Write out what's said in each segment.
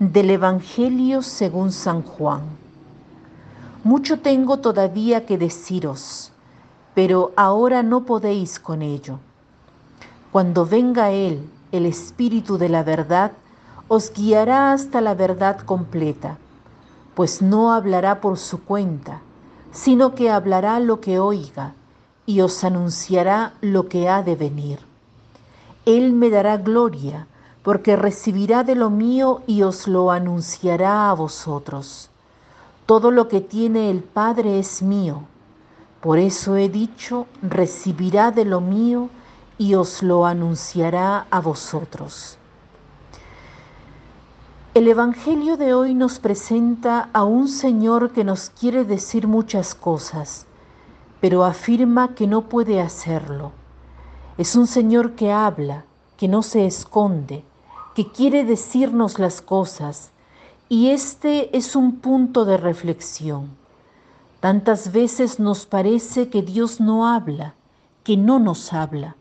Del Evangelio según San Juan. Mucho tengo todavía que deciros, pero ahora no podéis con ello. Cuando venga Él, el Espíritu de la verdad, os guiará hasta la verdad completa, pues no hablará por su cuenta, sino que hablará lo que oiga y os anunciará lo que ha de venir. Él me dará gloria, porque recibirá de lo mío y os lo anunciará a vosotros. Todo lo que tiene el Padre es mío. Por eso he dicho, recibirá de lo mío y os lo anunciará a vosotros. El Evangelio de hoy nos presenta a un Señor que nos quiere decir muchas cosas, pero afirma que no puede hacerlo. Es un Señor que habla, que no se esconde, que quiere decirnos las cosas, y este es un punto de reflexión. Tantas veces nos parece que Dios no habla, que no nos habla,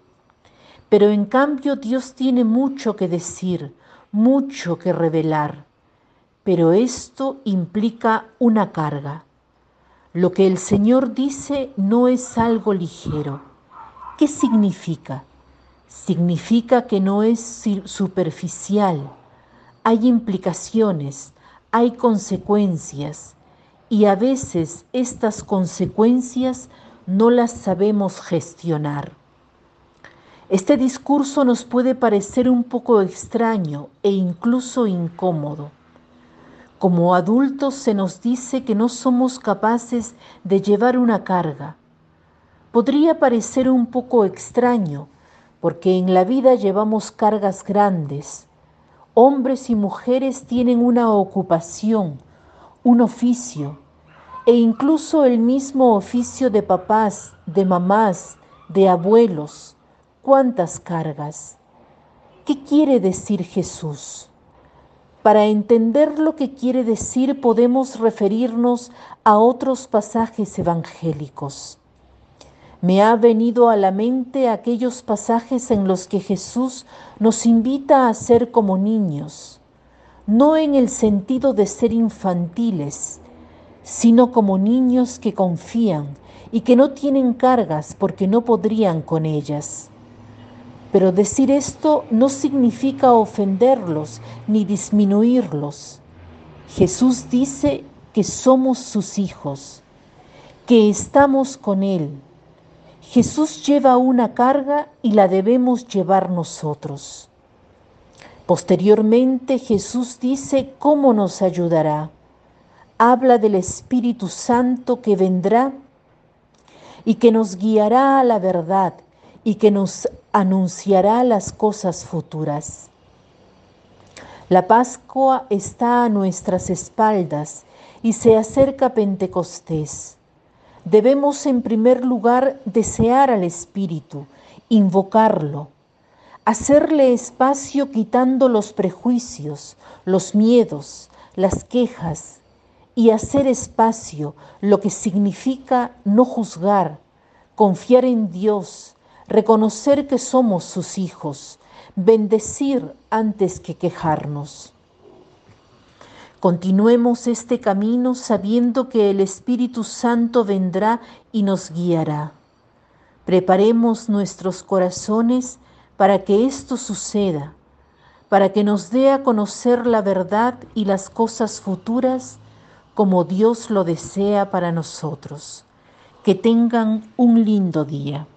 pero en cambio Dios tiene mucho que decir, mucho que revelar, pero esto implica una carga. Lo que el Señor dice no es algo ligero. ¿Qué significa? Significa que no es superficial. Hay implicaciones, hay consecuencias y a veces estas consecuencias no las sabemos gestionar. Este discurso nos puede parecer un poco extraño e incluso incómodo. Como adultos se nos dice que no somos capaces de llevar una carga. Podría parecer un poco extraño porque en la vida llevamos cargas grandes. Hombres y mujeres tienen una ocupación, un oficio, e incluso el mismo oficio de papás, de mamás, de abuelos cuántas cargas. ¿Qué quiere decir Jesús? Para entender lo que quiere decir podemos referirnos a otros pasajes evangélicos. Me ha venido a la mente aquellos pasajes en los que Jesús nos invita a ser como niños, no en el sentido de ser infantiles, sino como niños que confían y que no tienen cargas porque no podrían con ellas. Pero decir esto no significa ofenderlos ni disminuirlos. Jesús dice que somos sus hijos, que estamos con Él. Jesús lleva una carga y la debemos llevar nosotros. Posteriormente Jesús dice cómo nos ayudará. Habla del Espíritu Santo que vendrá y que nos guiará a la verdad y que nos anunciará las cosas futuras. La Pascua está a nuestras espaldas y se acerca Pentecostés. Debemos en primer lugar desear al Espíritu, invocarlo, hacerle espacio quitando los prejuicios, los miedos, las quejas y hacer espacio, lo que significa no juzgar, confiar en Dios, reconocer que somos sus hijos, bendecir antes que quejarnos. Continuemos este camino sabiendo que el Espíritu Santo vendrá y nos guiará. Preparemos nuestros corazones para que esto suceda, para que nos dé a conocer la verdad y las cosas futuras como Dios lo desea para nosotros. Que tengan un lindo día.